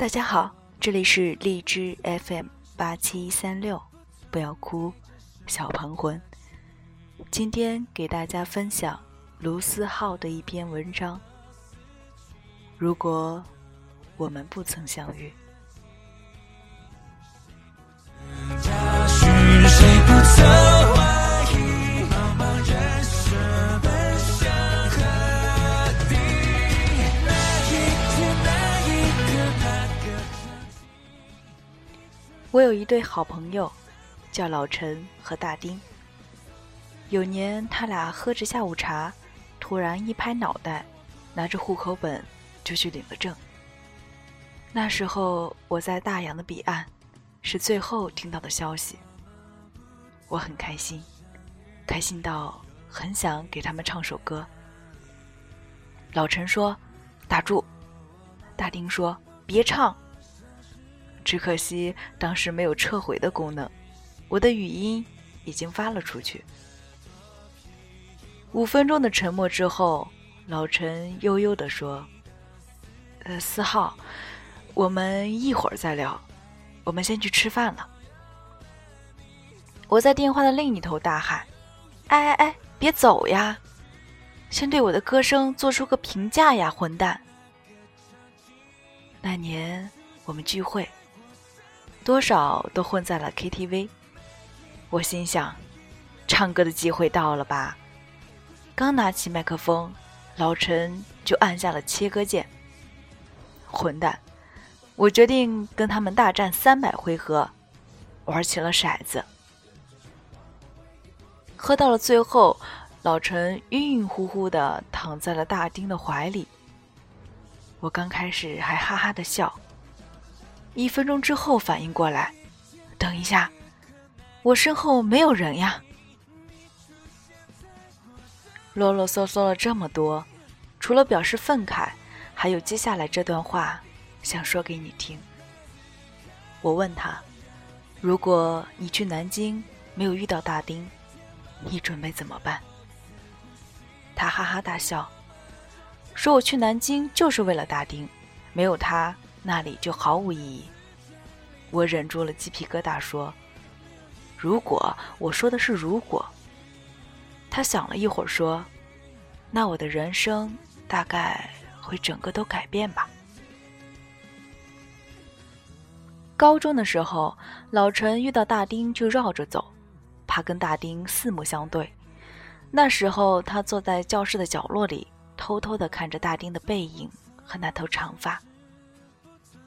大家好，这里是荔枝 FM 八七三六，不要哭，小庞魂。今天给大家分享卢思浩的一篇文章。如果我们不曾相遇。我有一对好朋友，叫老陈和大丁。有年他俩喝着下午茶，突然一拍脑袋，拿着户口本就去领了证。那时候我在大洋的彼岸，是最后听到的消息。我很开心，开心到很想给他们唱首歌。老陈说：“打住。”大丁说：“别唱。”只可惜当时没有撤回的功能，我的语音已经发了出去。五分钟的沉默之后，老陈悠悠地说：“呃，四号，我们一会儿再聊，我们先去吃饭了。”我在电话的另一头大喊：“哎哎哎，别走呀！先对我的歌声做出个评价呀，混蛋！”那年我们聚会。多少都混在了 KTV，我心想，唱歌的机会到了吧？刚拿起麦克风，老陈就按下了切割键。混蛋！我决定跟他们大战三百回合，玩起了骰子。喝到了最后，老陈晕晕乎乎的躺在了大丁的怀里。我刚开始还哈哈的笑。一分钟之后反应过来，等一下，我身后没有人呀！啰啰嗦嗦了这么多，除了表示愤慨，还有接下来这段话想说给你听。我问他：“如果你去南京没有遇到大丁，你准备怎么办？”他哈哈大笑，说：“我去南京就是为了大丁，没有他。”那里就毫无意义。我忍住了鸡皮疙瘩，说：“如果我说的是如果。”他想了一会儿，说：“那我的人生大概会整个都改变吧。”高中的时候，老陈遇到大丁就绕着走，怕跟大丁四目相对。那时候他坐在教室的角落里，偷偷的看着大丁的背影和那头长发。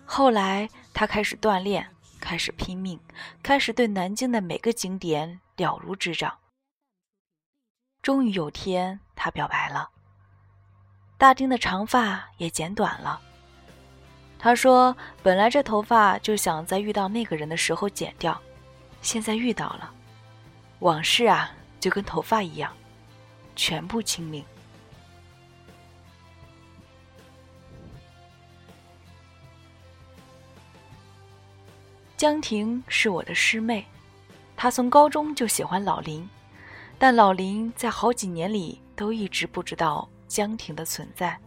后来，他开始锻炼，开始拼命，开始对南京的每个景点了如指掌。终于有天，他表白了。大丁的长发也剪短了。他说：“本来这头发就想在遇到那个人的时候剪掉，现在遇到了，往事啊，就跟头发一样，全部清零。”江婷是我的师妹，她从高中就喜欢老林，但老林在好几年里都一直不知道江婷的存在。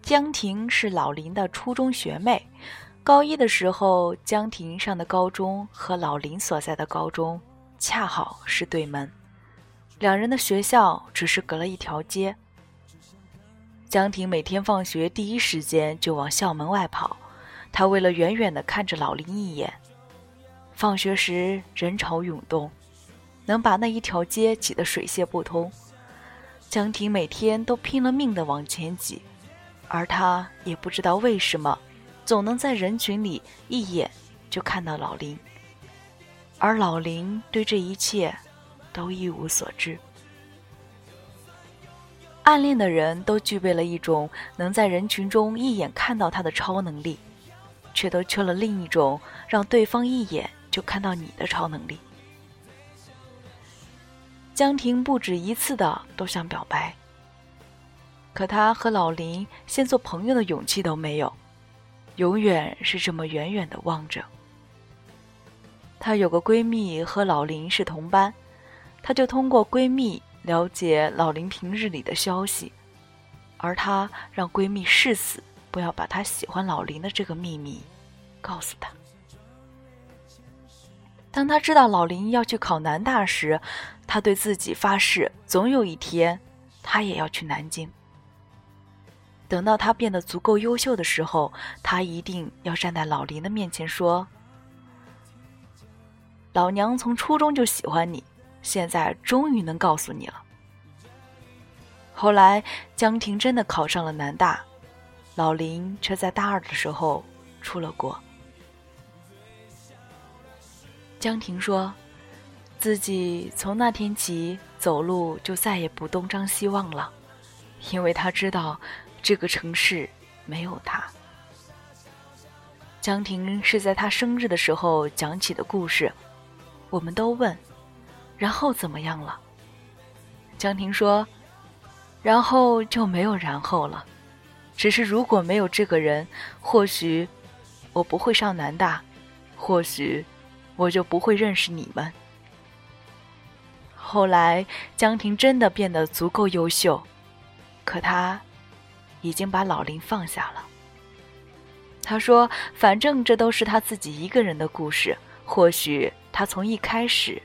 江婷是老林的初中学妹，高一的时候，江婷上的高中和老林所在的高中恰好是对门，两人的学校只是隔了一条街。江婷每天放学第一时间就往校门外跑。他为了远远的看着老林一眼，放学时人潮涌动，能把那一条街挤得水泄不通。江婷每天都拼了命的往前挤，而他也不知道为什么，总能在人群里一眼就看到老林，而老林对这一切都一无所知。暗恋的人都具备了一种能在人群中一眼看到他的超能力。却都缺了另一种让对方一眼就看到你的超能力。江婷不止一次的都想表白，可她和老林先做朋友的勇气都没有，永远是这么远远的望着。她有个闺蜜和老林是同班，她就通过闺蜜了解老林平日里的消息，而她让闺蜜誓死不要把他喜欢老林的这个秘密告诉他。当他知道老林要去考南大时，他对自己发誓，总有一天，他也要去南京。等到他变得足够优秀的时候，他一定要站在老林的面前说：“老娘从初中就喜欢你，现在终于能告诉你了。”后来，江婷真的考上了南大，老林却在大二的时候出了国。江婷说：“自己从那天起走路就再也不东张西望了，因为他知道这个城市没有他。”江婷是在他生日的时候讲起的故事，我们都问：“然后怎么样了？”江婷说：“然后就没有然后了，只是如果没有这个人，或许我不会上南大，或许……”我就不会认识你们。后来，江婷真的变得足够优秀，可她已经把老林放下了。他说：“反正这都是他自己一个人的故事，或许他从一开始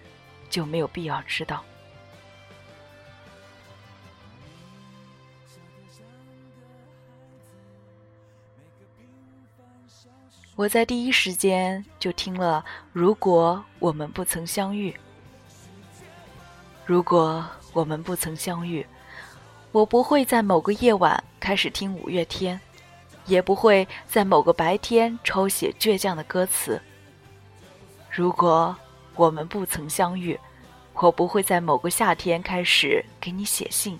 就没有必要知道。”我在第一时间就听了《如果我们不曾相遇》。如果我们不曾相遇，我不会在某个夜晚开始听五月天，也不会在某个白天抽写倔强的歌词。如果我们不曾相遇，我不会在某个夏天开始给你写信，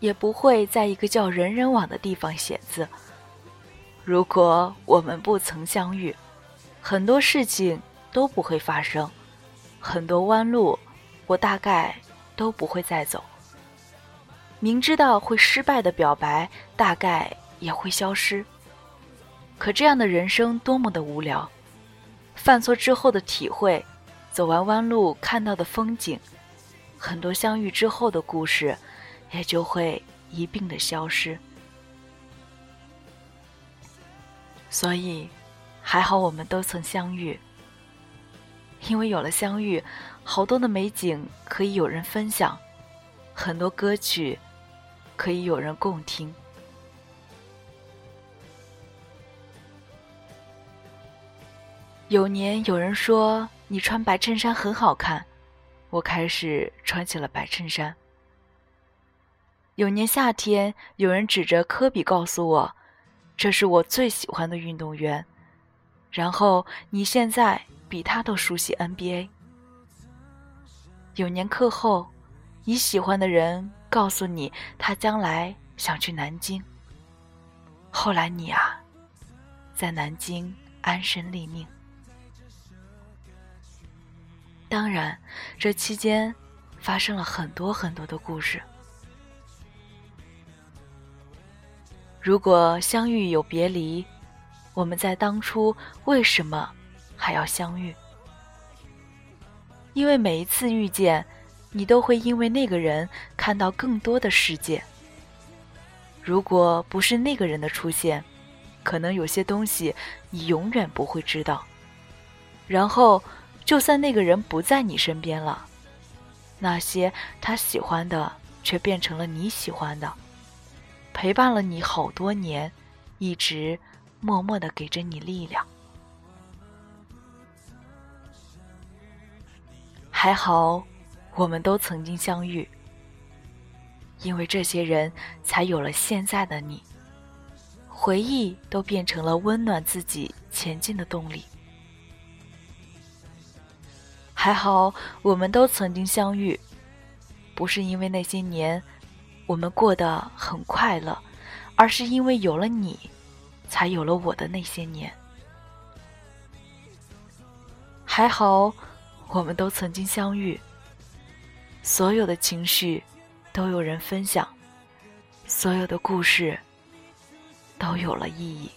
也不会在一个叫人人网的地方写字。如果我们不曾相遇，很多事情都不会发生，很多弯路我大概都不会再走。明知道会失败的表白大概也会消失。可这样的人生多么的无聊！犯错之后的体会，走完弯路看到的风景，很多相遇之后的故事，也就会一并的消失。所以，还好我们都曾相遇。因为有了相遇，好多的美景可以有人分享，很多歌曲可以有人共听。有年有人说你穿白衬衫很好看，我开始穿起了白衬衫。有年夏天，有人指着科比告诉我。这是我最喜欢的运动员，然后你现在比他都熟悉 NBA。有年课后，你喜欢的人告诉你他将来想去南京。后来你啊，在南京安身立命。当然，这期间发生了很多很多的故事。如果相遇有别离，我们在当初为什么还要相遇？因为每一次遇见，你都会因为那个人看到更多的世界。如果不是那个人的出现，可能有些东西你永远不会知道。然后，就算那个人不在你身边了，那些他喜欢的却变成了你喜欢的。陪伴了你好多年，一直默默的给着你力量。还好，我们都曾经相遇，因为这些人才有了现在的你。回忆都变成了温暖自己前进的动力。还好，我们都曾经相遇，不是因为那些年。我们过得很快乐，而是因为有了你，才有了我的那些年。还好，我们都曾经相遇，所有的情绪都有人分享，所有的故事都有了意义。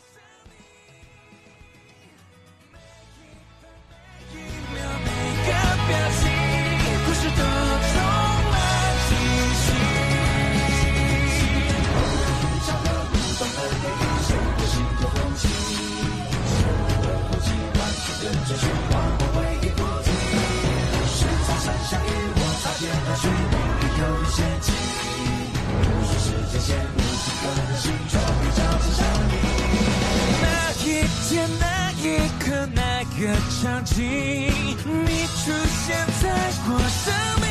个场景，你出现在我生命。